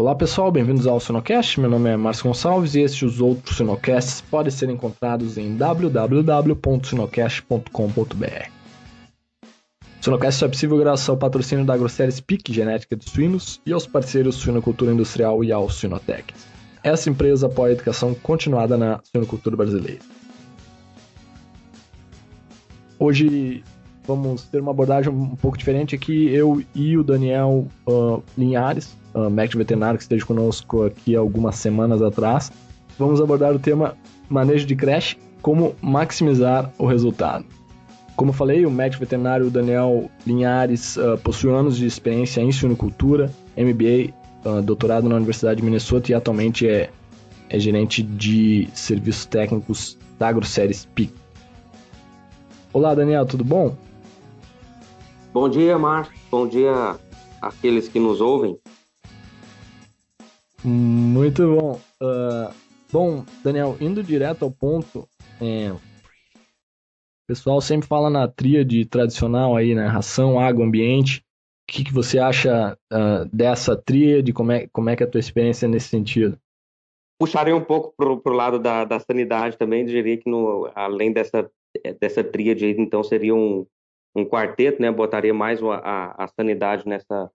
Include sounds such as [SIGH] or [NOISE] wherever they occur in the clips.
Olá pessoal, bem-vindos ao Sinocast. Meu nome é Márcio Gonçalves e estes e os outros Sinocasts podem ser encontrados em www.sinocast.com.br. O Sinocast é possível graças ao patrocínio da Grosseries Speak Genética de Suínos e aos parceiros Suinocultura Industrial e ao Sinotec. Essa empresa apoia a educação continuada na suinocultura brasileira. Hoje vamos ter uma abordagem um pouco diferente aqui, eu e o Daniel uh, Linhares, uh, médico veterinário que esteve conosco aqui algumas semanas atrás. Vamos abordar o tema manejo de creche, como maximizar o resultado. Como falei, o médico veterinário Daniel Linhares uh, possui anos de experiência em suinocultura, MBA, uh, doutorado na Universidade de Minnesota e atualmente é, é gerente de serviços técnicos da AgroSéries PIC. Olá, Daniel, tudo bom? Bom dia, Marcos. Bom dia àqueles que nos ouvem. Muito bom. Uh, bom, Daniel, indo direto ao ponto, é, o pessoal sempre fala na tríade tradicional aí, né? Ração, água, ambiente. O que, que você acha uh, dessa tríade? Como é, como é que é a tua experiência nesse sentido? Puxarei um pouco para o lado da, da sanidade também, diria que no, além dessa, dessa tríade, então seria um, um quarteto, né? Botaria mais a, a, a sanidade nessa,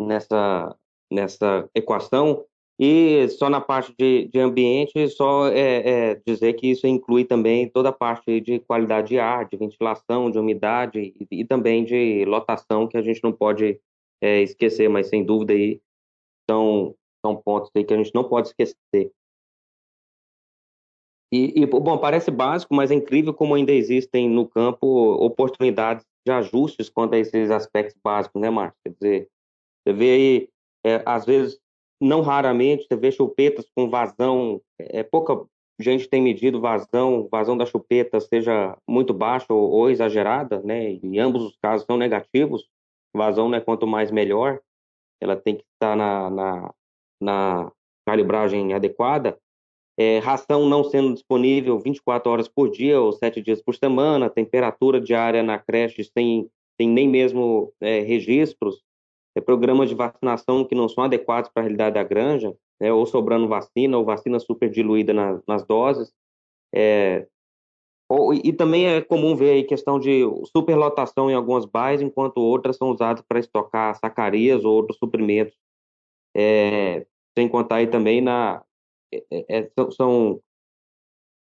nessa, nessa equação. E só na parte de, de ambiente, só é, é, dizer que isso inclui também toda a parte de qualidade de ar, de ventilação, de umidade e, e também de lotação, que a gente não pode é, esquecer, mas sem dúvida aí são, são pontos aí que a gente não pode esquecer. E, e, bom, parece básico, mas é incrível como ainda existem no campo oportunidades de ajustes quanto a esses aspectos básicos, né, Márcio? Quer dizer, você vê aí, é, às vezes, não raramente, você vê chupetas com vazão, é, pouca gente tem medido vazão, vazão da chupeta seja muito baixa ou, ou exagerada, né? Em ambos os casos são negativos. Vazão, né, quanto mais melhor, ela tem que estar na, na, na calibragem adequada. É, ração não sendo disponível 24 horas por dia ou 7 dias por semana, temperatura diária na creche sem, sem nem mesmo é, registros, é, programas de vacinação que não são adequados para a realidade da granja, né, ou sobrando vacina, ou vacina super diluída na, nas doses. É, ou, e também é comum ver aí questão de superlotação em algumas bairros, enquanto outras são usadas para estocar sacarias ou outros suprimentos. É, sem contar aí também na, é, é, é são,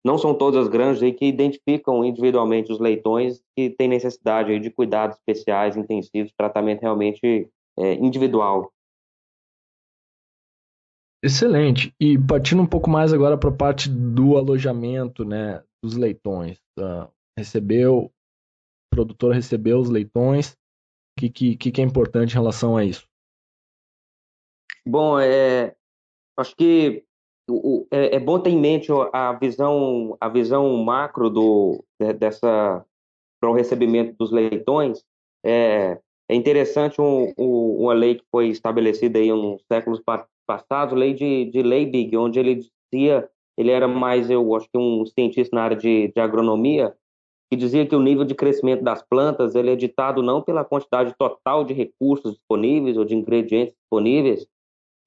não são todas as granjas aí que identificam individualmente os leitões que têm necessidade aí de cuidados especiais, intensivos, tratamento realmente é, individual. Excelente. E partindo um pouco mais agora para a parte do alojamento, né, dos leitões. Uh, recebeu, o produtor recebeu os leitões. O que, que, que é importante em relação a isso? Bom, é, acho que o, é, é, bom ter em mente a visão, a visão macro do, dessa para o recebimento dos leitões. É, é interessante um, um, uma lei que foi estabelecida aí nos séculos passados, lei de, de Leibig, onde ele dizia, ele era mais, eu acho que um cientista na área de, de agronomia, que dizia que o nível de crescimento das plantas ele é ditado não pela quantidade total de recursos disponíveis ou de ingredientes disponíveis,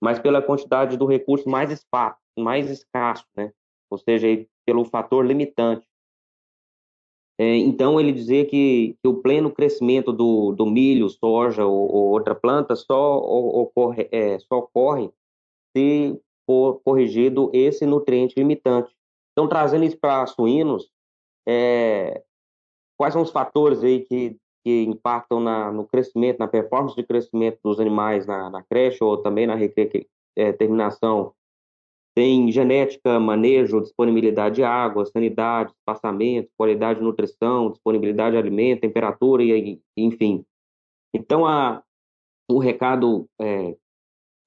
mas pela quantidade do recurso mais espaço, mais escasso, né? Ou seja, pelo fator limitante. É, então, ele dizia que, que, o pleno crescimento do, do milho, soja ou, ou outra planta só ocorre, é, só ocorre se for corrigido esse nutriente limitante. Então, trazendo isso para suínos, é, quais são os fatores aí que, que impactam na, no crescimento, na performance de crescimento dos animais na, na creche ou também na é, terminação tem genética, manejo, disponibilidade de água, sanidade, espaçamento, qualidade de nutrição, disponibilidade de alimento, temperatura e enfim. Então, a, o recado é,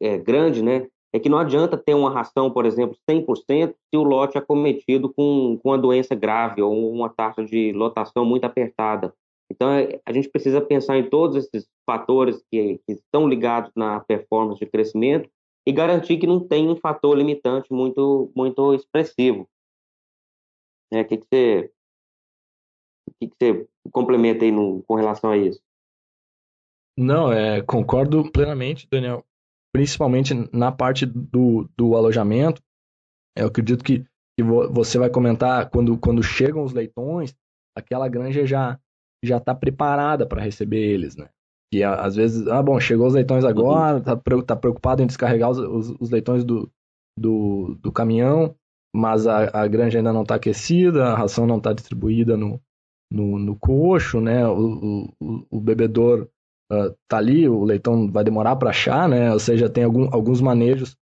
é grande, né, é que não adianta ter uma ração, por exemplo, 100% se o lote é cometido com, com uma doença grave ou uma taxa de lotação muito apertada. Então, é, a gente precisa pensar em todos esses fatores que, que estão ligados na performance de crescimento e garantir que não tem um fator limitante muito, muito expressivo. É, que, que você que, que você complementa aí no, com relação a isso? Não, é, concordo plenamente, Daniel. principalmente na parte do, do alojamento, eu acredito que, que você vai comentar quando, quando chegam os leitões, aquela granja já já está preparada para receber eles, né? Que às vezes, ah, bom, chegou os leitões agora, tá, tá preocupado em descarregar os, os, os leitões do, do, do, caminhão, mas a, a granja ainda não está aquecida, a ração não está distribuída no, no, no coxo, né? O, o, o bebedor uh, tá ali, o leitão vai demorar para achar, né? Ou seja, tem algum, alguns manejos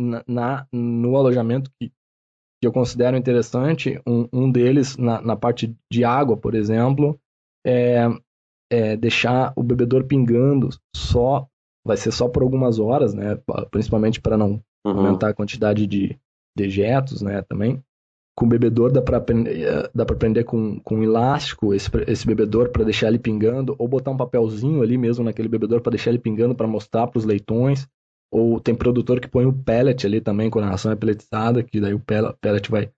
na, na, no alojamento que, que eu considero interessante. Um, um deles, na, na parte de água, por exemplo, é, é deixar o bebedor pingando só, vai ser só por algumas horas, né? Principalmente para não uhum. aumentar a quantidade de dejetos, né? Também com o bebedor dá para eh, dá para prender com, com um elástico esse, esse bebedor para deixar ele pingando ou botar um papelzinho ali mesmo naquele bebedor para deixar ele pingando para mostrar para os leitões ou tem produtor que põe o pellet ali também quando a ração é pelletizada que daí o pellet vai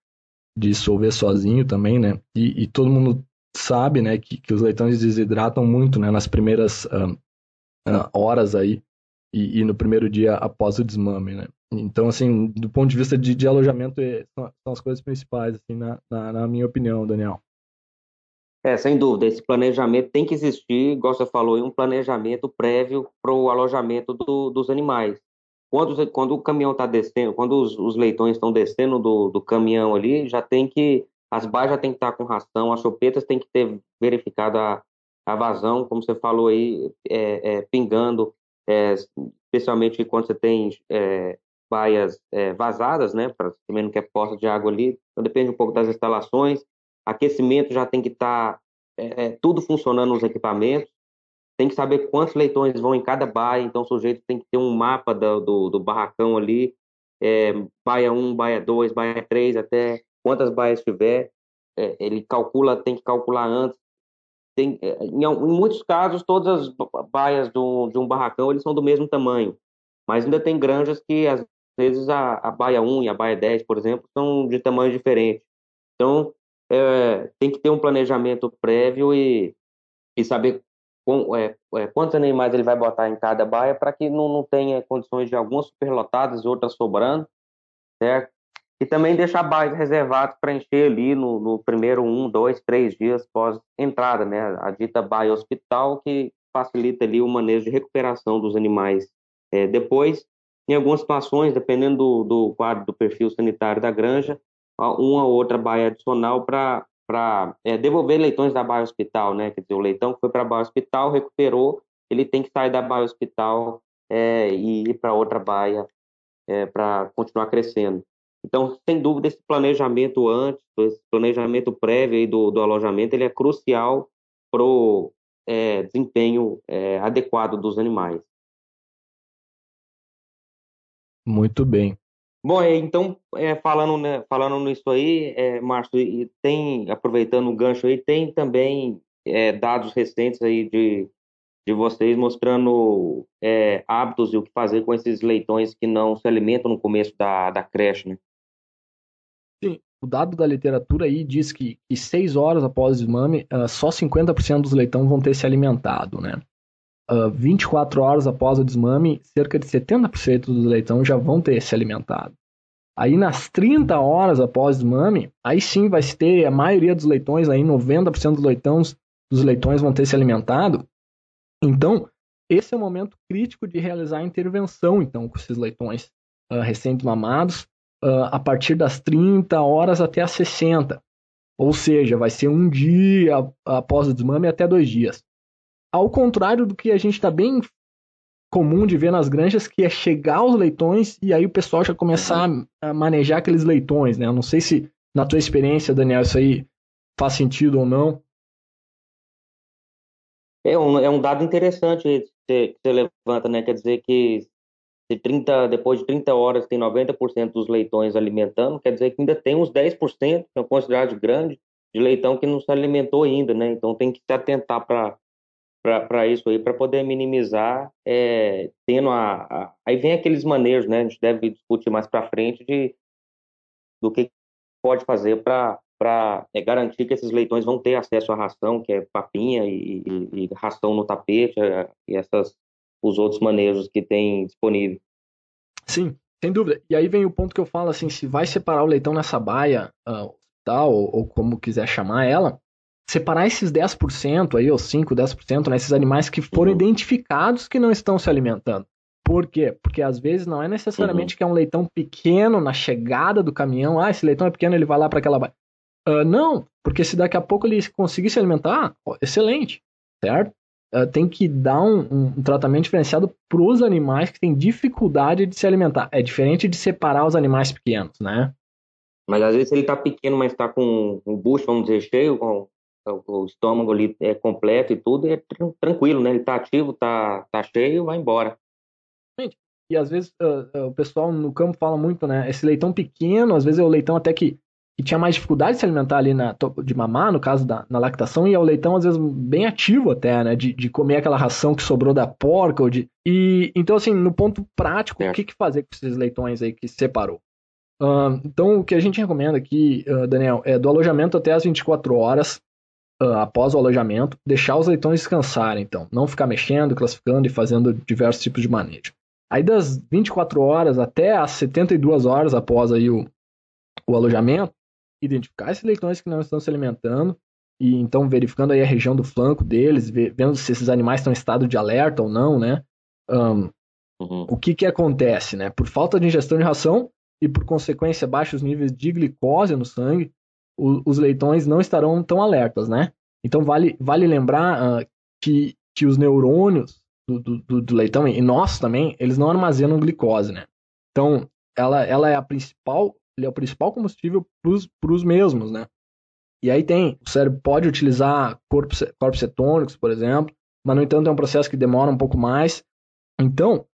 dissolver sozinho também né e, e todo mundo sabe né que, que os leitões desidratam muito né nas primeiras uh, uh, horas aí e, e, no primeiro dia após o desmame né então, assim, do ponto de vista de, de alojamento, é, são, são, as coisas principais, assim, na, na, na, minha opinião, Daniel. É, sem dúvida, esse planejamento tem que existir, igual você falou, um planejamento prévio para o alojamento do, dos animais. Quando, quando o caminhão está descendo, quando os, os leitões estão descendo do, do caminhão ali, já tem que, as baixas já tem que estar com ração, as chopetas tem que ter verificado a, a vazão, como você falou aí, é, é, pingando, é, especialmente quando você tem é, baias é, vazadas, né, para também não quer poça de água ali, então depende um pouco das instalações, aquecimento já tem que estar tá, é, tudo funcionando nos equipamentos, tem que saber quantos leitões vão em cada baia, então o sujeito tem que ter um mapa do, do, do barracão ali, é, baia 1, baia 2, baia 3, até quantas baias tiver, é, ele calcula, tem que calcular antes, tem, é, em, em, muitos casos, todas as baias do, de um barracão eles são do mesmo tamanho, mas ainda tem granjas que às vezes a, a baia 1 e a baia 10, por exemplo, são de tamanho diferente. Então, é, tem que ter um planejamento prévio e, e saber com, é, é, quantos animais ele vai botar em cada baia para que não, não tenha condições de algumas superlotadas e outras sobrando, certo? E também deixar baias reservadas para encher ali no, no, primeiro um, dois, três dias pós entrada, né? A dita baia hospital que facilita ali o manejo de recuperação dos animais é, depois em algumas situações, dependendo do, do quadro do perfil sanitário da granja, uma ou outra baia adicional para é, devolver leitões da baia hospital, né? Quer dizer, o leitão que foi para a baia hospital recuperou, ele tem que sair da baia hospital é, e ir para outra baia é, para continuar crescendo. Então, sem dúvida, esse planejamento antes, esse planejamento prévio do, do alojamento, ele é crucial para o é, desempenho é, adequado dos animais. Muito bem. Bom, é, então, é, falando, né, falando nisso aí, é, Márcio, e tem, aproveitando o gancho aí, tem também é, dados recentes aí de, de vocês mostrando é, hábitos e o que fazer com esses leitões que não se alimentam no começo da, da creche, né? O dado da literatura aí diz que, que seis horas após o desmame, uh, só 50% dos leitões vão ter se alimentado, né? uh, 24 horas após o desmame, cerca de 70% dos leitões já vão ter se alimentado. Aí nas 30 horas após o desmame, aí sim vai se ter a maioria dos leitões, aí 90% dos leitões, dos leitões vão ter se alimentado. Então, esse é o momento crítico de realizar a intervenção então com esses leitões uh, recém-mamados uh, a partir das 30 horas até as 60. Ou seja, vai ser um dia após o desmame até dois dias. Ao contrário do que a gente está bem comum de ver nas granjas, que é chegar aos leitões e aí o pessoal já começar a manejar aqueles leitões, né? Eu não sei se na tua experiência, Daniel, isso aí faz sentido ou não. É um, é um dado interessante que você levanta, né? Quer dizer que se 30, depois de 30 horas tem 90% dos leitões alimentando, quer dizer que ainda tem uns 10%, que é considerado grande, de leitão que não se alimentou ainda, né? Então tem que se atentar para para isso aí, para poder minimizar, é, tendo a, a, Aí vem aqueles manejos, né? A gente deve discutir mais para frente de, do que pode fazer para é, garantir que esses leitões vão ter acesso à ração, que é papinha e, e, e ração no tapete, é, e essas os outros manejos que tem disponível. Sim, sem dúvida. E aí vem o ponto que eu falo assim, se vai separar o leitão nessa baia, uh, tal, ou, ou, como quiser chamar ela, separar esses 10% aí, ou 5, 10%, né, esses animais que foram uhum. identificados que não estão se alimentando. Por quê? Porque às vezes não é necessariamente uhum. que é um leitão pequeno na chegada do caminhão, ah, esse leitão é pequeno, ele vai lá para aquela baia. Uh, não, porque se daqui a pouco ele conseguir se alimentar, excelente, certo? Uh, tem que dar um, um, um tratamento diferenciado para os animais que têm dificuldade de se alimentar. É diferente de separar os animais pequenos, né? Mas às vezes ele está pequeno, mas está com o bucho, vamos dizer, cheio, com o estômago ali é completo e tudo, é tranquilo, né? Ele está ativo, está tá cheio, vai embora. E às vezes uh, uh, o pessoal no campo fala muito, né? Esse leitão pequeno, às vezes é o leitão até que que tinha mais dificuldade de se alimentar ali na, de mamar, no caso da na lactação, e é o leitão, às vezes, bem ativo até, né? De, de comer aquela ração que sobrou da porca. Ou de... E, então, assim, no ponto prático, é. o que, que fazer com esses leitões aí que separou? Uh, então, o que a gente recomenda aqui, uh, Daniel, é do alojamento até as 24 horas uh, após o alojamento, deixar os leitões descansarem, então. Não ficar mexendo, classificando e fazendo diversos tipos de manejo. Aí, das 24 horas até as 72 horas após aí o, o alojamento, identificar esses leitões que não estão se alimentando e então verificando aí a região do flanco deles, vendo se esses animais estão em estado de alerta ou não, né? Um, uhum. O que que acontece, né? Por falta de ingestão de ração e por consequência baixos níveis de glicose no sangue, o, os leitões não estarão tão alertas, né? Então vale, vale lembrar uh, que, que os neurônios do, do, do, leitão, e nós também, eles não armazenam glicose, né? Então, ela, ela é a principal ele é o principal combustível para os mesmos, né? E aí tem, o cérebro pode utilizar corpos, corpos cetônicos, por exemplo, mas no entanto é um processo que demora um pouco mais. Então,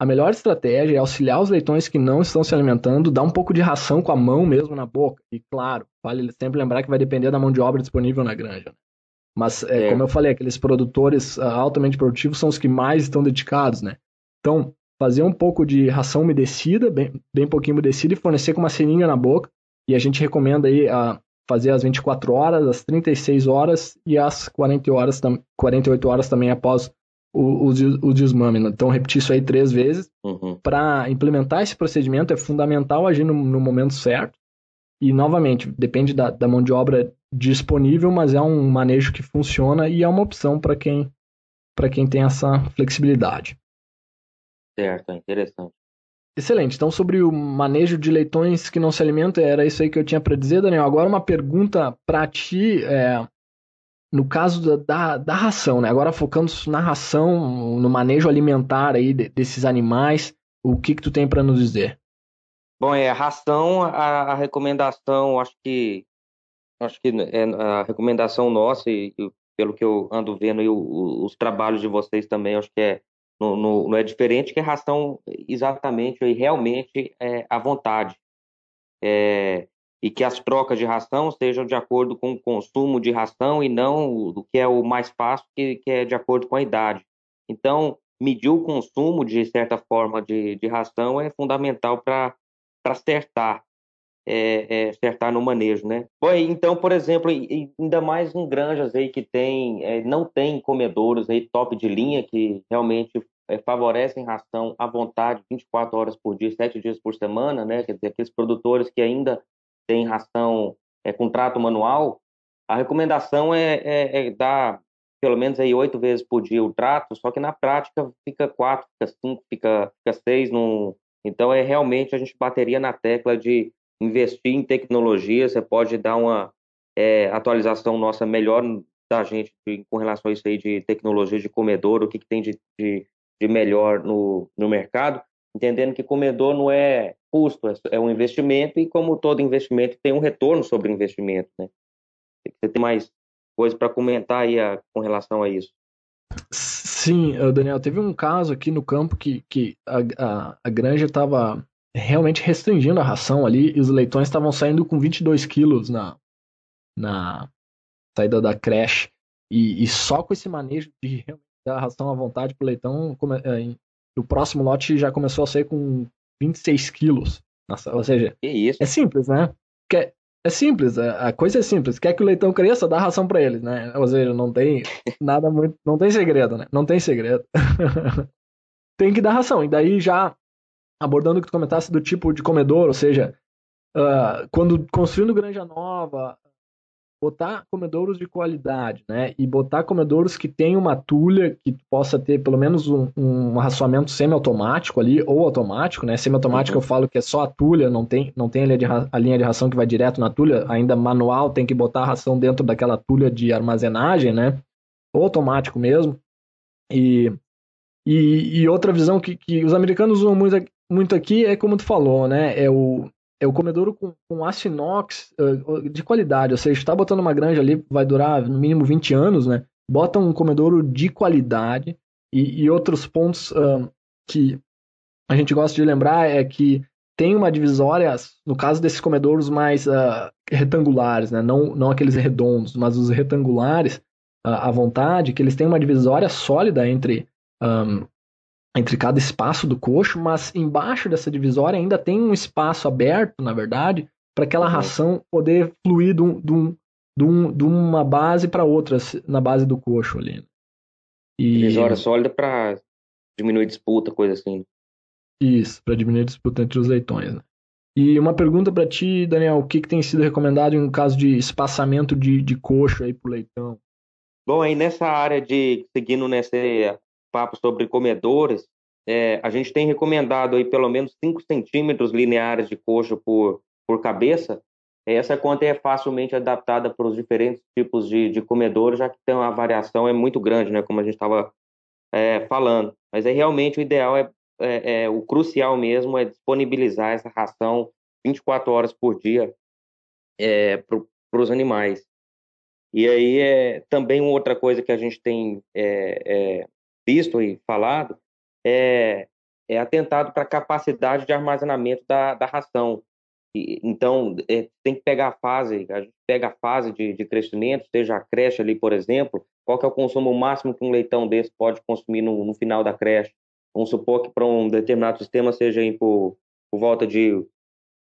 a melhor estratégia é auxiliar os leitões que não estão se alimentando, dar um pouco de ração com a mão mesmo na boca. E claro, vale sempre lembrar que vai depender da mão de obra disponível na granja. Né? Mas, é, é. como eu falei, aqueles produtores uh, altamente produtivos são os que mais estão dedicados, né? Então, fazer um pouco de ração umedecida, bem, bem pouquinho umedecida, e fornecer com uma seringa na boca. E a gente recomenda aí a fazer as 24 horas, as 36 horas e as 40 horas, 48 horas também após o, o, o desmame. Né? Então, repetir isso aí três vezes. Uhum. Para implementar esse procedimento, é fundamental agir no, no momento certo. E, novamente, depende da, da, mão de obra disponível, mas é um manejo que funciona e é uma opção para quem, quem tem essa flexibilidade. Certo, é interessante. Excelente. Então, sobre o manejo de leitões que não se alimentam, era isso aí que eu tinha para dizer, Daniel. Agora, uma pergunta para ti, é, no caso da, da, da, ração, né? Agora focando na ração, no manejo alimentar aí desses animais, o que que tu tem para nos dizer? Bom, é ração, a, a, recomendação, acho que acho que é a recomendação nossa e, e pelo que eu ando vendo e o, os trabalhos de vocês também, acho que é não, não, é diferente que ração exatamente e realmente é, à vontade. É, e que as trocas de ração sejam de acordo com o consumo de ração e não do que é o mais fácil, que, que é de acordo com a idade. Então, medir o consumo de certa forma de, de ração é fundamental para acertar é, é, acertar no manejo, né? Bom, então, por exemplo, ainda mais em granjas aí que tem, é, não tem comedouros aí top de linha que realmente é, favorecem ração à vontade 24 horas por dia, 7 dias por semana, né? Quer dizer, aqueles produtores que ainda têm ração é, com trato manual, a recomendação é, é, é dar pelo menos aí oito vezes por dia o trato, só que na prática fica quatro, fica cinco, fica, fica seis. Num... Então, é realmente a gente bateria na tecla de investir em tecnologia, você pode dar uma é, atualização nossa melhor da gente com relação a isso aí de tecnologia de comedor, o que, que tem de, de, de, melhor no, no mercado, entendendo que comedor não é custo, é, é um investimento e como todo investimento tem um retorno sobre o investimento, né? Você tem mais coisa para comentar aí a, com relação a isso? Sim, Daniel, teve um caso aqui no campo que, que a, a, a granja estava realmente restringindo a ração ali e os leitões estavam saindo com 22 quilos na, na saída da creche. E, e só com esse manejo de dar ração à vontade pro leitão, come, é, o próximo lote já começou a sair com 26 quilos. Nossa, ou seja, é simples, né? Quer, é simples, a coisa é simples. Quer que o leitão cresça, dá ração para eles, né? Ou seja, não tem [LAUGHS] nada muito. Não tem segredo, né? Não tem segredo. [LAUGHS] tem que dar ração. E daí já abordando o que tu comentasse do tipo de comedor, ou seja, uh, quando construindo granja nova, botar comedouros de qualidade, né? E botar comedouros que tenham uma tulha que possa ter pelo menos um, um raçoamento semi-automático ali, ou automático, né? Semi-automático uhum. eu falo que é só a tulha, não tem, não tem a linha, de, a linha de ração que vai direto na tulha, ainda manual tem que botar a ração dentro daquela tulha de armazenagem, né? Ou automático mesmo. E, e, e outra visão que, que os americanos usam muito, muito aqui é como tu falou, né? É o, é o comedouro com, com aço inox uh, de qualidade, ou seja, está botando uma granja ali, vai durar no mínimo 20 anos, né? Bota um comedouro de qualidade e, e outros pontos uh, que a gente gosta de lembrar é que tem uma divisória, no caso desses comedouros mais uh, retangulares, né? não, não aqueles redondos, mas os retangulares à vontade, que eles têm uma divisória sólida entre um, entre cada espaço do coxo, mas embaixo dessa divisória ainda tem um espaço aberto, na verdade, para aquela uhum. ração poder fluir de, um, de, um, de, um, de uma base para outra, na base do coxo ali. E... Divisória sólida para diminuir disputa, coisa assim. Isso, para diminuir disputa entre os leitões. Né? E uma pergunta para ti, Daniel, o que, que tem sido recomendado em caso de espaçamento de, de coxo aí pro leitão? Bom, aí nessa área de, seguindo nesse papo sobre comedores, é, a gente tem recomendado aí pelo menos 5 centímetros lineares de coxo por, por cabeça. Essa conta é facilmente adaptada para os diferentes tipos de, de comedores, já que tem uma variação é muito grande, né, como a gente estava é, falando. Mas é realmente o ideal é, é, é, o crucial mesmo é disponibilizar essa ração 24 horas por dia é, para os animais. E aí é também outra coisa que a gente tem é, é, visto e falado é, é atentado para a capacidade de armazenamento da, da ração. E, então, é, tem que pegar a fase, a gente pega a fase de, de crescimento, seja a creche ali, por exemplo, qual que é o consumo máximo que um leitão desse pode consumir no, no final da creche. Vamos supor que para um determinado sistema seja por, por volta de,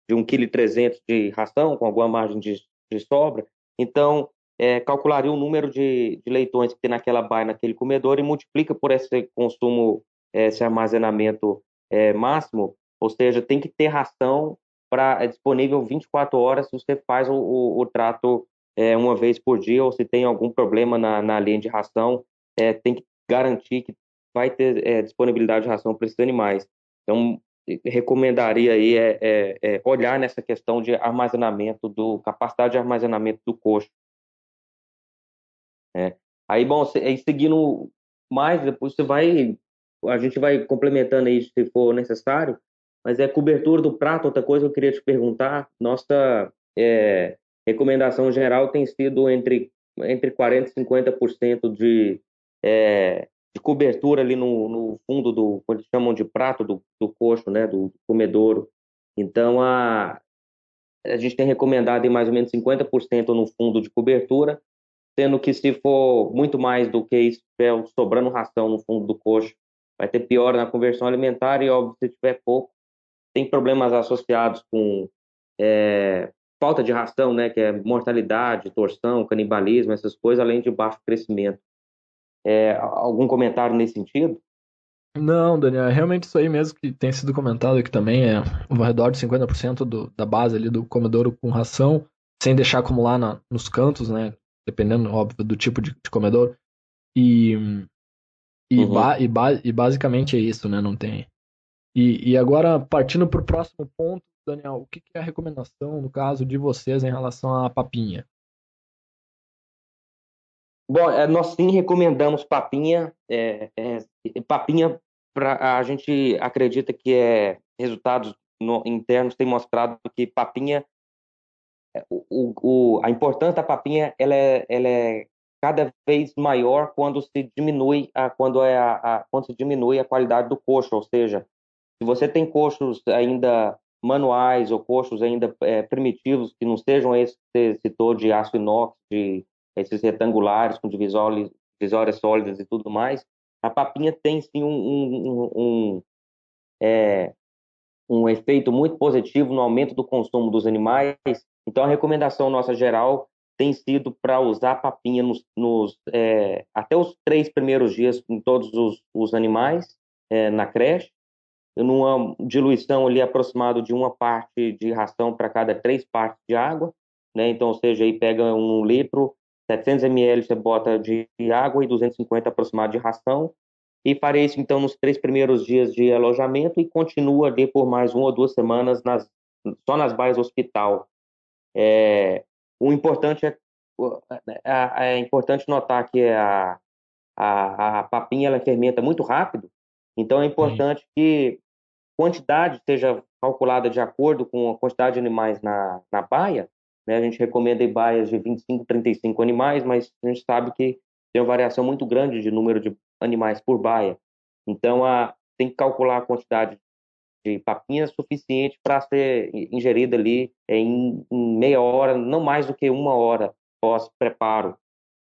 de 1,3 kg de ração, com alguma margem de, de sobra. Então, é, calcularia o número de, de, leitões que tem naquela baia, naquele comedor, e multiplica por esse consumo, esse armazenamento é, máximo, ou seja, tem que ter ração é disponível 24 horas se você faz o, o, o trato é, uma vez por dia, ou se tem algum problema na, na linha de ração, é, tem que garantir que vai ter é, disponibilidade de ração para esses animais. Então, recomendaria aí é, é, é, olhar nessa questão de armazenamento, do capacidade de armazenamento do coxo é. Aí, bom, aí seguindo mais, depois você vai, a gente vai complementando aí se for necessário, mas é cobertura do prato, outra coisa que eu queria te perguntar, nossa é, recomendação geral tem sido entre, entre 40% e 50% de, é, de cobertura ali no, no fundo do, quando chamam de prato do, do coxo, né, do comedouro. Então, a, a gente tem recomendado em mais ou menos 50% no fundo de cobertura sendo que se for muito mais do que isso, tiver sobrando ração no fundo do coxo, vai ter pior na conversão alimentar e, óbvio, se tiver pouco, tem problemas associados com é, falta de ração, né, que é mortalidade, torção, canibalismo, essas coisas, além de baixo crescimento. É, algum comentário nesse sentido? Não, Daniel, é realmente isso aí mesmo que tem sido comentado aqui também, é ao redor de 50% do, da base ali do comedouro com ração, sem deixar acumular na, nos cantos, né, dependendo, óbvio, do tipo de, de comedor. E, e, uhum. ba, e, ba, e, basicamente é isso, né? Não tem. E, e agora, partindo para o próximo ponto, Daniel, o que, que é a recomendação, no caso de vocês, em relação à papinha? Bom, é, nós sim recomendamos papinha. É, é, papinha, pra, a gente acredita que é resultados no, internos têm mostrado que papinha o, o, a importância da papinha ela é, ela é cada vez maior quando se diminui a quando é a, a, quando se diminui a qualidade do coxo, ou seja, se você tem coxos ainda manuais ou coxos ainda é, primitivos que não sejam esse que você citou de aço inox, de esses retangulares com divisórias, divisórias sólidas e tudo mais, a papinha tem sim um, um, um, é, um efeito muito positivo no aumento do consumo dos animais então, a recomendação nossa geral tem sido para usar papinha nos, nos é, até os três primeiros dias em todos os, os animais, é, na creche, numa diluição ali aproximado de uma parte de ração para cada três partes de água, né? Então, ou seja, aí pega um litro, 700 ml você bota de água e 250 aproximado de ração, e farei isso então nos três primeiros dias de alojamento e continua ali por mais uma ou duas semanas nas, só nas baias hospital. É, o importante é, é, é, importante notar que a, a, a papinha ela fermenta muito rápido, então é importante Sim. que quantidade seja calculada de acordo com a quantidade de animais na, na baia. Né? A gente recomenda baias de 25, 35 animais, mas a gente sabe que tem uma variação muito grande de número de animais por baia. Então, a, tem que calcular a quantidade de papinha suficiente para ser ingerida ali em, em, meia hora, não mais do que uma hora pós-preparo.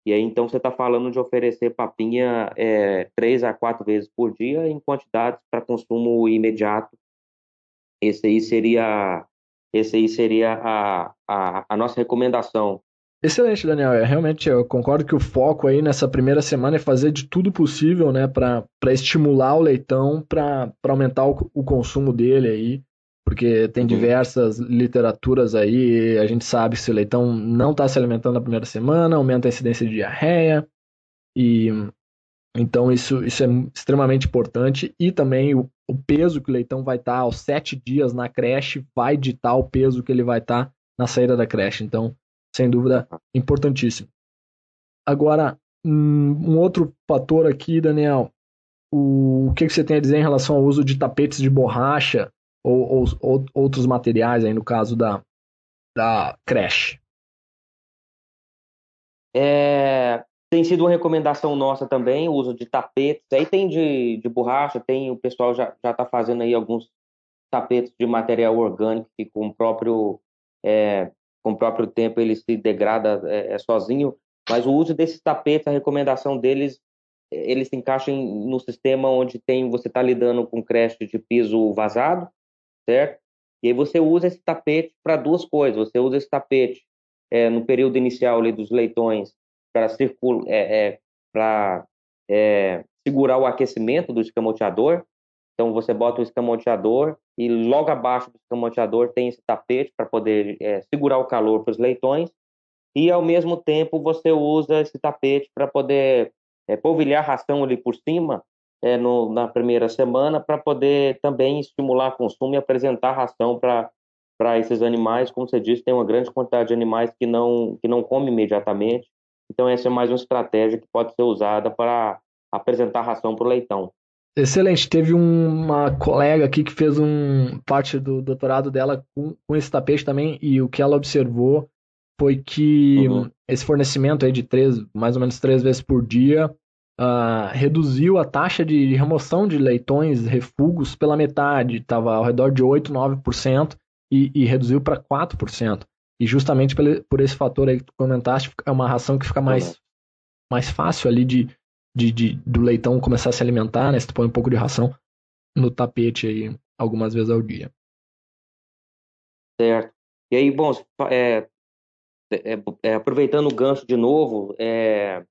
E aí, então, você está falando de oferecer papinha é, três a quatro vezes por dia em quantidades para consumo imediato. Esse aí seria, esse aí seria a, a, a nossa recomendação. Excelente, Daniel. É, realmente, eu concordo que o foco aí nessa primeira semana é fazer de tudo possível, né, para estimular o leitão, para aumentar o, o, consumo dele aí, porque tem uhum. diversas literaturas aí, a gente sabe se o leitão não está se alimentando na primeira semana, aumenta a incidência de diarreia, e então isso, isso é extremamente importante, e também o, o peso que o leitão vai estar tá aos sete dias na creche vai ditar o peso que ele vai estar tá na saída da creche, então sem dúvida, importantíssimo. Agora, um outro fator aqui, Daniel, o que, você tem a dizer em relação ao uso de tapetes de borracha ou, ou, ou outros materiais, aí no caso da, da creche? É, tem sido uma recomendação nossa também, o uso de tapetes. Aí tem de, de borracha, tem o pessoal já está fazendo aí alguns tapetes de material orgânico que com o próprio é, com o próprio tempo ele se degrada é, é sozinho, mas o uso desses tapetes, a recomendação deles, eles se encaixam no sistema onde tem você está lidando com creche de piso vazado, certo? E aí você usa esse tapete para duas coisas. Você usa esse tapete é, no período inicial ali dos leitões para circula, é, é para é, segurar o aquecimento do escamoteador. Então você bota o escamoteador e logo abaixo do escamoteador tem esse tapete para poder é, segurar o calor para os leitões e ao mesmo tempo você usa esse tapete para poder é, polvilhar ração ali por cima é, no, na primeira semana para poder também estimular o consumo e apresentar ração para para esses animais, como você disse, tem uma grande quantidade de animais que não que não comem imediatamente. Então essa é mais uma estratégia que pode ser usada para apresentar ração para o leitão. Excelente. Teve uma colega aqui que fez um parte do doutorado dela com, com esse tapete também, e o que ela observou foi que uhum. esse fornecimento aí de três, mais ou menos três vezes por dia uh, reduziu a taxa de remoção de leitões refugos pela metade. Estava ao redor de 8, 9% e, e reduziu para 4%. E justamente por, por esse fator aí que tu comentaste, é uma ração que fica mais, uhum. mais fácil ali de, de, de, do leitão começar a se alimentar, né? Se tu põe um pouco de ração no tapete aí algumas vezes ao dia. Certo. E aí, bom, é, é, é, aproveitando o gancho de novo, é,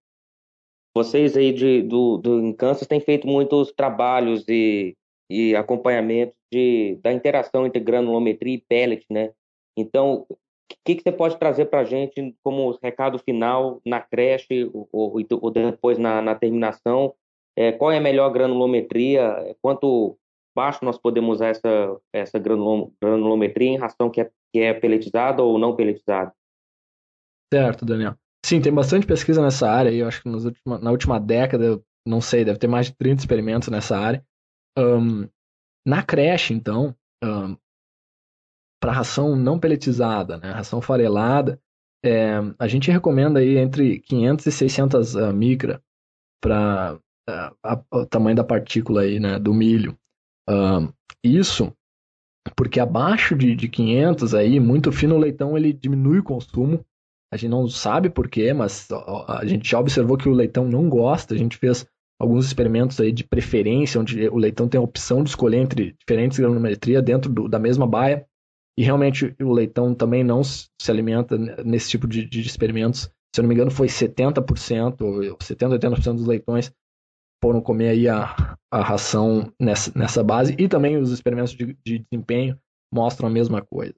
vocês aí de, do, do em Kansas têm feito muitos trabalhos e, e acompanhamento de, da interação entre granulometria e pellet, né? Então, o que, que você pode trazer para a gente como recado final na creche ou, ou, depois na, na terminação? É, qual é a melhor granulometria? Quanto baixo nós podemos usar essa, essa granulometria em ração que é, que é peletizada ou não peletizada? Certo, Daniel. Sim, tem bastante pesquisa nessa área. Eu acho que na última década, não sei, deve ter mais de 30 experimentos nessa área. Um, na creche, então, um, para ração não peletizada, né, ração farelada, é, a gente recomenda aí entre 500 e 600 uh, micra para uh, o tamanho da partícula aí, né, do milho. Uh, isso porque abaixo de, de 500 aí, muito fino o leitão ele diminui o consumo. A gente não sabe porquê, mas a gente já observou que o leitão não gosta. A gente fez alguns experimentos aí de preferência, onde o leitão tem a opção de escolher entre diferentes granulometria dentro do, da mesma baia. E realmente o leitão também não se alimenta nesse tipo de, de experimentos. Se eu não me engano, foi 70%, ou 70%, 80% dos leitões foram comer aí a, a ração nessa, nessa base, e também os experimentos de, de desempenho mostram a mesma coisa.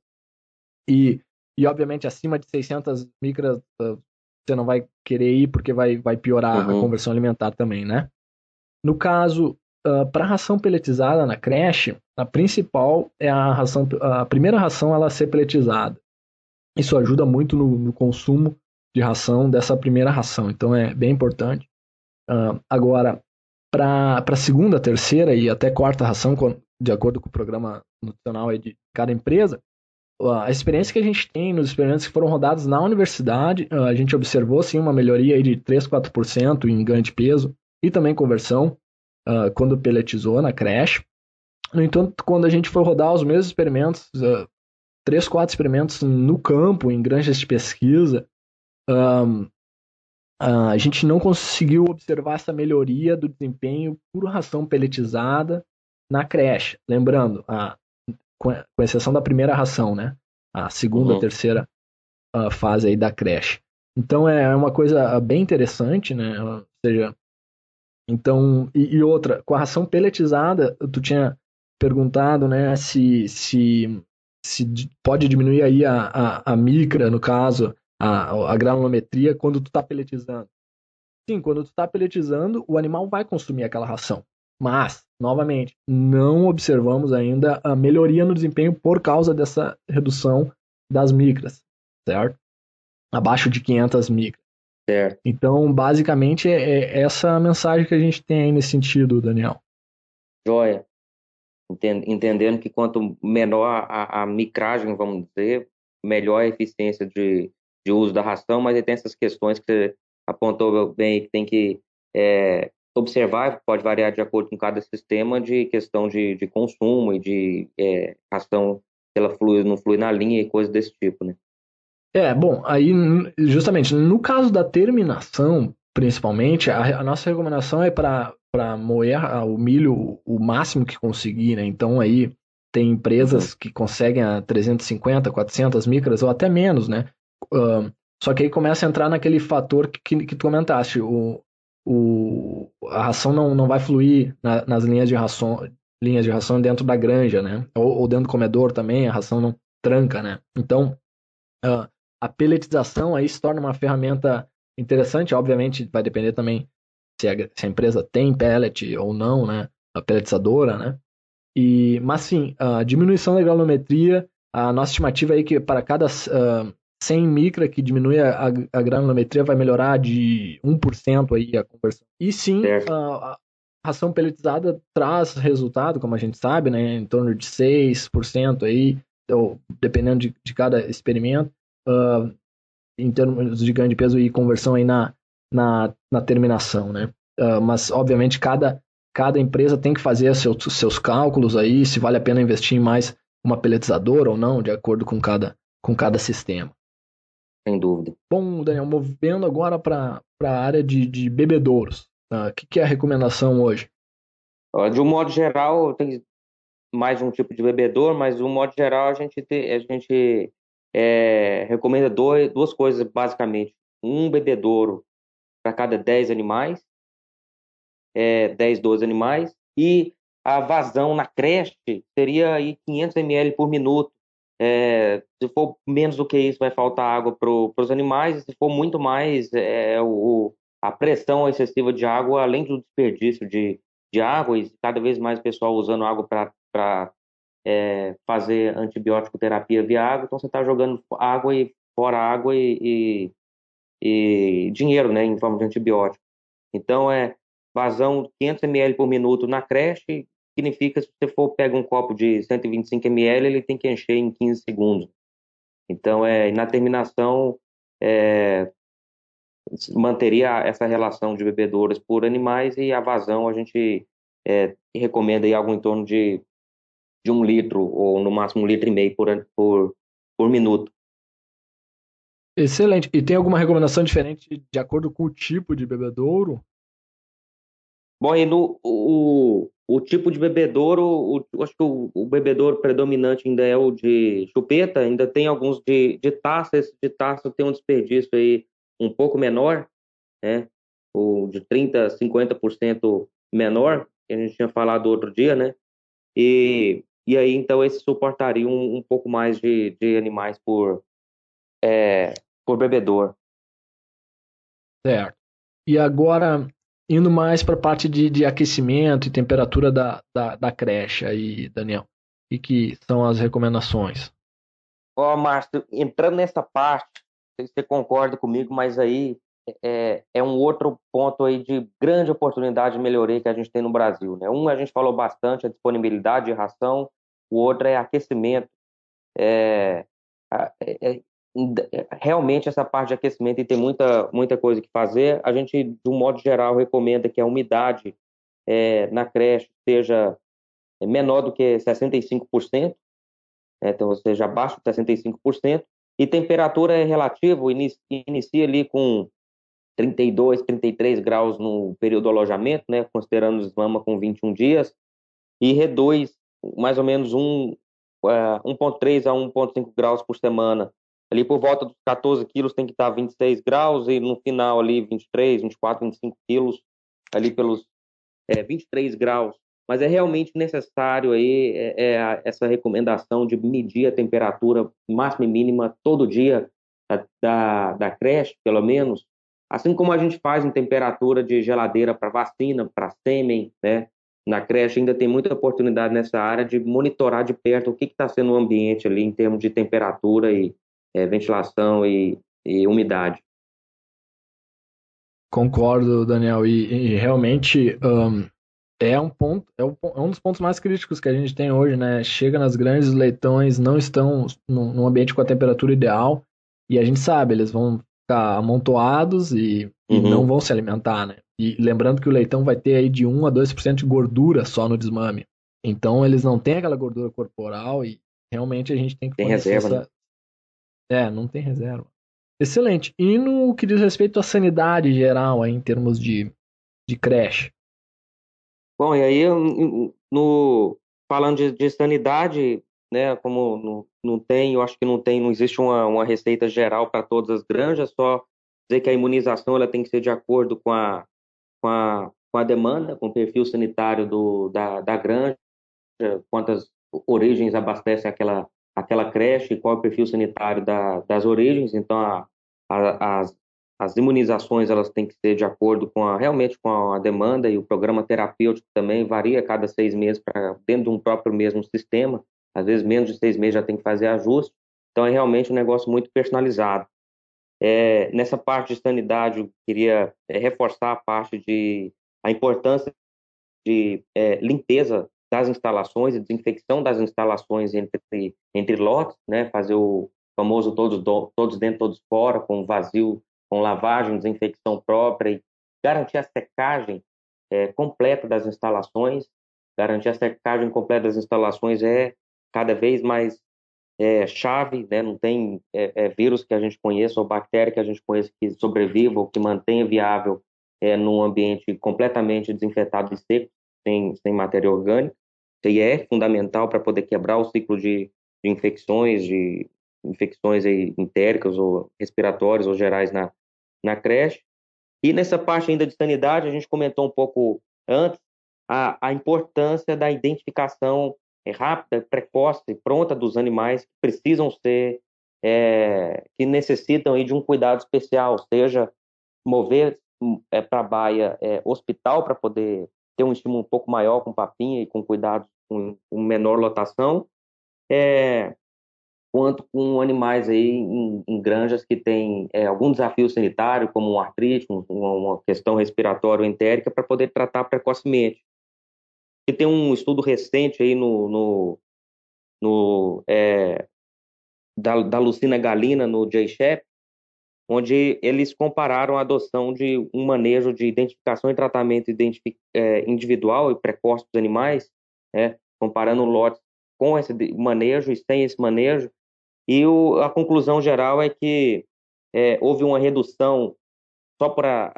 E, e obviamente, acima de 600 micras, uh, você não vai querer ir porque vai, vai piorar uhum. a conversão alimentar também, né? No caso, uh, para ração peletizada na creche, a principal é a ração, a primeira ração ela ser peletizada. Isso ajuda muito no, no consumo de ração dessa primeira ração, então é bem importante. Uh, agora, para a segunda, terceira e até quarta ração, de acordo com o programa nutricional de cada empresa, a experiência que a gente tem nos experimentos que foram rodados na universidade, uh, a gente observou sim uma melhoria de 3, 4% em ganho de peso e também conversão uh, quando peletizou na creche. No entanto, quando a gente foi rodar os mesmos experimentos, uh, três, quatro experimentos no campo, em granjas de pesquisa, um, uh, a gente não conseguiu observar essa melhoria do desempenho por ração peletizada na creche. Lembrando, a, com, com exceção da primeira ração, né? A segunda, uhum. terceira uh, fase aí da creche. Então é uma coisa bem interessante, né? Ou seja, então, e, e, outra, com a ração peletizada, tu tinha perguntado, né, se, se, se pode diminuir aí a, a, a micra, no caso, a, a granulometria, quando tu está peletizando. Sim, quando tu está peletizando, o animal vai consumir aquela ração. Mas, novamente, não observamos ainda a melhoria no desempenho por causa dessa redução das micras, certo? Abaixo de 500 micras. Certo. Então, basicamente, é, é essa a mensagem que a gente tem aí nesse sentido, Daniel. Joia. Entendendo que quanto menor a, a micragem, vamos dizer, melhor a eficiência de, de uso da ração, mas aí tem essas questões que você apontou bem, que tem que é, observar, pode variar de acordo com cada sistema, de questão de, de consumo e de é, ração, se ela flui, não flui na linha e coisas desse tipo, né? É, bom, aí justamente no caso da terminação, principalmente, a, a nossa recomendação é para moer o milho o máximo que conseguir, né? Então aí tem empresas que conseguem a 350, 400 micras ou até menos, né? Uh, só que aí começa a entrar naquele fator que, que tu comentaste, o, o, a ração não, não vai fluir na, nas linhas de ração, linhas de ração dentro da granja, né? Ou, ou, dentro do comedor também, a ração não tranca, né? Então, uh, a peletização aí se torna uma ferramenta interessante, obviamente vai depender também se a, se a empresa tem pellet ou não, né? A pelletizadora, né? E, mas sim, a diminuição da granulometria, a nossa estimativa aí é que para cada uh, 100 micra que diminui a, a, granulometria vai melhorar de 1% aí a conversão. E sim, a, a, ração pelletizada traz resultado, como a gente sabe, né, em torno de 6% aí, ou, dependendo de, de cada experimento uh, em termos de ganho de peso e conversão aí na, na, na terminação, né? Uh, mas, obviamente, cada, cada empresa tem que fazer seus, seus cálculos aí, se vale a pena investir em mais uma peletizadora ou não, de acordo com cada, com cada sistema. Sem dúvida. Bom, Daniel, movendo agora para a área de, de bebedouros. O uh, que, que é a recomendação hoje? De um modo geral, tem mais um tipo de bebedor, mas de um modo geral a gente, te, a gente é, recomenda dois, duas coisas, basicamente. Um bebedouro para cada 10 animais, é, 10, 12 animais, e a vazão na creche seria aí 500 ml por minuto. É, se for menos do que isso, vai faltar água para os animais, se for muito mais, é, o, a pressão excessiva de água, além do desperdício de, de água, e cada vez mais pessoal usando água para é, fazer antibiótico terapia via água, então você está jogando água e fora água e, e, e, dinheiro, né, em forma de antibiótico. Então é vazão 500 ml por minuto na creche significa se você for pega um copo de 125 ml, ele tem que encher em 15 segundos. Então é na terminação é, manteria essa relação de bebedouros por animais e a vazão a gente é, recomenda aí algo em torno de de um litro, ou no máximo um litro e meio por, por, por minuto. Excelente. E tem alguma recomendação diferente de acordo com o tipo de bebedouro? Bom, e no, o, o tipo de bebedouro, o, acho que o, o bebedouro predominante ainda é o de chupeta, ainda tem alguns de, de taça, esse de taça tem um desperdício aí um pouco menor, né? O de 30%, 50% menor, que a gente tinha falado outro dia, né? E, e aí, então, esse suportaria um, um pouco mais de, de animais por, é, por bebedor. Certo. E agora, indo mais para a parte de, de aquecimento e temperatura da, da, da creche aí, Daniel. E que são as recomendações? Ó, oh, Márcio, entrando nessa parte, sei se você concorda comigo, mas aí é, é, um outro ponto aí de grande oportunidade de melhoria que a gente tem no Brasil. Né? Um, a gente falou bastante, a disponibilidade de ração, o outro é aquecimento. É, é, é, realmente essa parte de aquecimento e tem muita, muita coisa que fazer. A gente, de um modo geral, recomenda que a umidade é, na creche seja menor do que 65%, né? então, ou seja, abaixo de 65%, e temperatura é relativa, inicia ali com 32, 33 graus no período do alojamento, né, considerando os mama com 21 dias, e reduz mais ou menos um, uh, 1,3 a 1,5 graus por semana. Ali por volta dos 14 quilos tem que estar 26 graus, e no final ali 23, 24, 25 quilos, ali pelos é, 23 graus. Mas é realmente necessário aí é, é, essa recomendação de medir a temperatura máxima e mínima todo dia da, da, da creche, pelo menos, Assim como a gente faz em temperatura de geladeira para vacina, para sêmen, né? Na creche ainda tem muita oportunidade nessa área de monitorar de perto o que está sendo o ambiente ali em termos de temperatura e é, ventilação e, e, umidade. Concordo, Daniel, e, e realmente um, é um ponto, é é um, dos pontos mais críticos que a gente tem hoje, né? Chega nas grandes leitões, não estão num ambiente com a temperatura ideal, e a gente sabe, eles vão ficar amontoados e, uhum. e, não vão se alimentar, né? E lembrando que o leitão vai ter aí de 1 a 2% de gordura só no desmame. Então eles não têm aquela gordura corporal e realmente a gente tem que Tem reserva, essa... né? É, não tem reserva. Excelente. E no que diz respeito à sanidade geral, aí, em termos de, de creche? Bom, e aí, no, falando de, de sanidade, né? Como não, não tem, eu acho que não tem, não existe uma, uma receita geral para todas as granjas, só dizer que a imunização ela tem que ser de acordo com a, com a, com a demanda, com o perfil sanitário do, da, da granja, quantas origens abastece aquela, aquela creche, qual é o perfil sanitário da, das origens, então a, a, as, as imunizações elas têm que ser de acordo com a, realmente com a demanda e o programa terapêutico também varia cada seis meses para dentro de um próprio mesmo sistema às vezes menos de seis meses já tem que fazer ajuste, então é realmente um negócio muito personalizado. É, nessa parte de sanidade, eu queria é, reforçar a parte de a importância de é, limpeza das instalações e desinfecção das instalações entre, entre lotes, né? fazer o famoso todos, todos dentro, todos fora, com vazio, com lavagem, desinfecção própria e garantir a secagem é, completa das instalações. Garantir a secagem completa das instalações é cada vez mais é, chave, né? não tem é, é, vírus que a gente conheça ou bactéria que a gente conheça que sobreviva ou que mantenha viável é, num ambiente completamente desinfetado e seco, sem, sem matéria orgânica. E é fundamental para poder quebrar o ciclo de, de infecções, de infecções entéricas ou respiratórias ou gerais na, na creche. E nessa parte ainda de sanidade, a gente comentou um pouco antes a, a importância da identificação rápida, precoce, pronta dos animais que precisam ser, é, que necessitam aí de um cuidado especial, seja mover é, para a baia é, hospital para poder ter um estímulo um pouco maior com papinha e com cuidado com, com menor lotação, é, quanto com animais aí em, em granjas que têm é, algum desafio sanitário, como um artrite, um, uma questão respiratória ou entérica, para poder tratar precocemente que tem um estudo recente aí no, no, no é, da, da Lucina Galina no J-Shep, onde eles compararam a adoção de um manejo de identificação e tratamento é, individual e precoce dos animais, né, comparando lotes com esse manejo e sem esse manejo, e o, a conclusão geral é que é, houve uma redução só para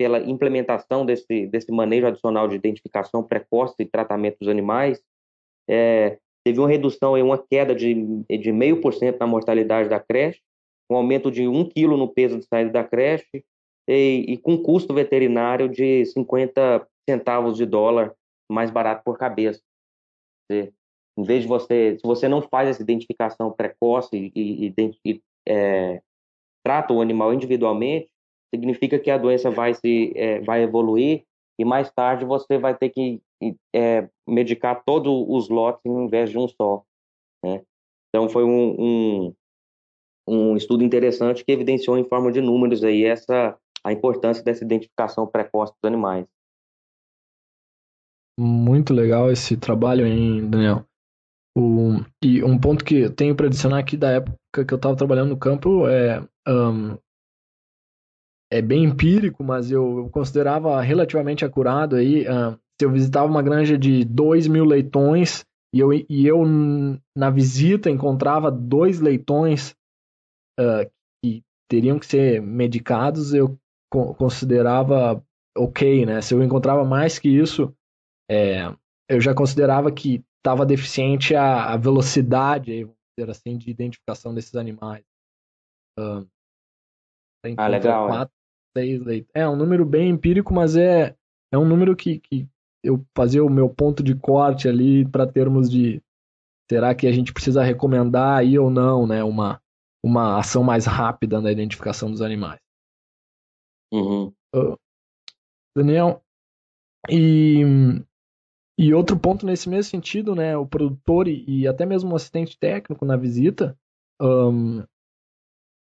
pela implementação desse, desse manejo adicional de identificação precoce e tratamento dos animais, é, teve uma redução uma queda de, de meio por cento na mortalidade da creche, um aumento de um quilo no peso de saída da creche e, e com custo veterinário de 50 centavos de dólar mais barato por cabeça. Você, em vez de você, se você não faz essa identificação precoce e, e, e é, trata o animal individualmente, significa que a doença vai se é, vai evoluir e mais tarde você vai ter que é, medicar todos os lotes em vez de um só. Né? Então foi um, um, um, estudo interessante que evidenciou em forma de números aí essa a importância dessa identificação precoce dos animais. Muito legal esse trabalho, hein, Daniel? O, e um ponto que eu tenho para adicionar aqui da época que eu estava trabalhando no campo é um, é bem empírico, mas eu, considerava relativamente acurado aí. Uh, se eu visitava uma granja de 2 mil leitões e eu, e eu na visita encontrava dois leitões uh, que teriam que ser medicados, eu co considerava ok, né? Se eu encontrava mais que isso, é, eu já considerava que estava deficiente a, a velocidade, vamos dizer assim, de identificação desses animais. Uh, ah, legal. Quatro, seis leitos. É um número bem empírico, mas é, é um número que, que eu fazia o meu ponto de corte ali para termos de será que a gente precisa recomendar aí ou não, né, uma, uma ação mais rápida na identificação dos animais. Uhum. Uh, Daniel, e, e outro ponto nesse mesmo sentido, né, o produtor e, e até mesmo o assistente técnico na visita um,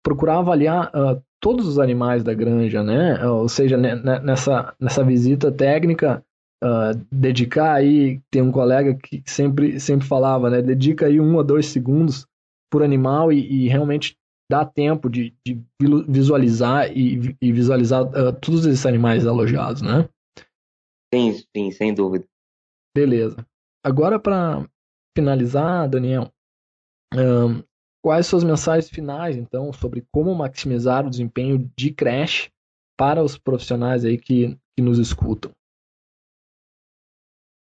procurar avaliar uh, todos os animais da granja, né? Ou seja, nessa, nessa visita técnica, uh, dedicar aí, tem um colega que sempre, sempre falava, né? Dedica aí um a dois segundos por animal e, e realmente dá tempo de, de visualizar e, e visualizar uh, todos esses animais alojados, né? Sim, sim, sem dúvida. Beleza. Agora, para finalizar, Daniel, um, Quais suas mensagens finais, então, sobre como maximizar o desempenho de creche para os profissionais aí que, que nos escutam?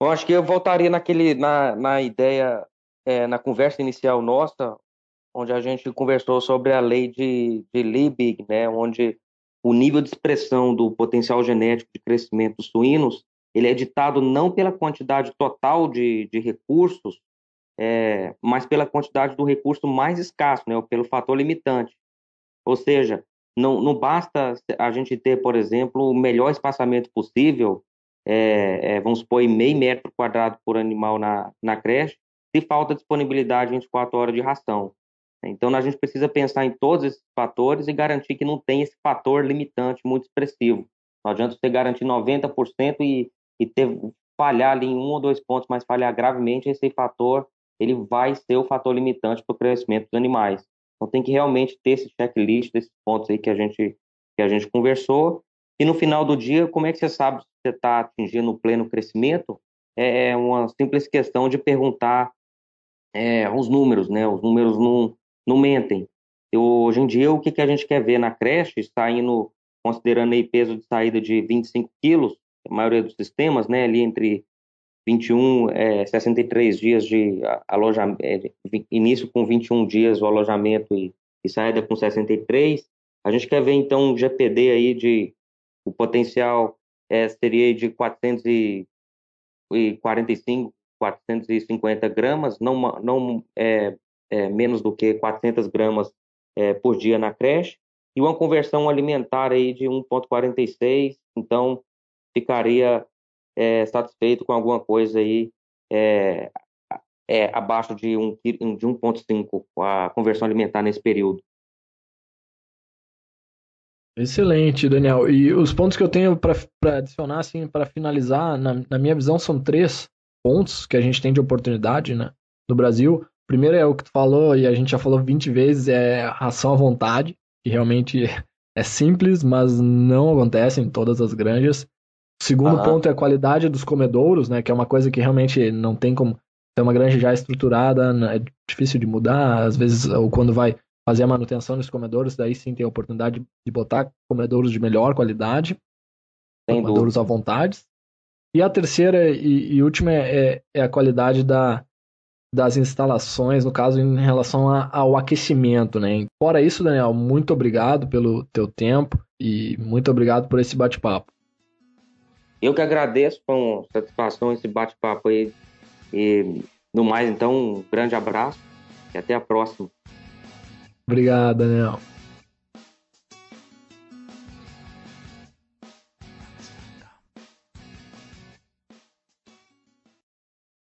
Bom, acho que eu voltaria naquele, na, na ideia, é, na conversa inicial nossa, onde a gente conversou sobre a lei de, de Liebig, né, onde o nível de expressão do potencial genético de crescimento dos suínos ele é ditado não pela quantidade total de, de recursos é, mas pela quantidade do recurso mais escasso, né, pelo fator limitante. Ou seja, não, não basta a gente ter, por exemplo, o melhor espaçamento possível, é, é, vamos supor, meio metro quadrado por animal na, na creche, se falta disponibilidade 24 horas de ração. Então, a gente precisa pensar em todos esses fatores e garantir que não tem esse fator limitante muito expressivo. Não adianta você garantir 90% e, e ter, falhar ali em um ou dois pontos, mas falhar gravemente, esse fator ele vai ser o fator limitante para o crescimento dos animais. Então tem que realmente ter esse checklist desses pontos aí que a gente que a gente conversou. E no final do dia, como é que você sabe se você está atingindo o pleno crescimento? É, é uma simples questão de perguntar é, os números, né? Os números não, não mentem. Eu, hoje em dia, o que, que a gente quer ver na creche, saindo, considerando aí peso de saída de 25 quilos, a maioria dos sistemas, né, ali entre 21, é, 63 dias de alojamento, é, início com 21 dias o alojamento e, e saída com 63. A gente quer ver então um GPD aí de o potencial é, seria de 445, 450 gramas, não, não é, é, menos do que 400 gramas é, por dia na creche, e uma conversão alimentar aí de 1,46, então ficaria é, satisfeito com alguma coisa aí é, é, abaixo de, um, de 1,5 a conversão alimentar nesse período. Excelente, Daniel. E os pontos que eu tenho para adicionar, assim, para finalizar, na, na, minha visão, são três pontos que a gente tem de oportunidade né, no Brasil. Primeiro é o que tu falou, e a gente já falou 20 vezes, é ração à vontade, que realmente [LAUGHS] é simples, mas não acontece em todas as granjas. Segundo ponto é a qualidade dos comedouros, né? Que é uma coisa que realmente não tem como. É uma granja já estruturada, né, é difícil de mudar. Às vezes, ou quando vai fazer a manutenção dos comedouros, daí sim tem a oportunidade de botar comedouros de melhor qualidade, comedouros dúvida. à vontade. E a terceira e, e última é, é, é, a qualidade da, das instalações, no caso em relação a, ao aquecimento, né? Fora isso, Daniel, muito obrigado pelo teu tempo e muito obrigado por esse bate-papo. Eu que agradeço, com satisfação esse bate-papo aí. E no mais, então, um grande abraço e até a próxima. Obrigado, Daniel.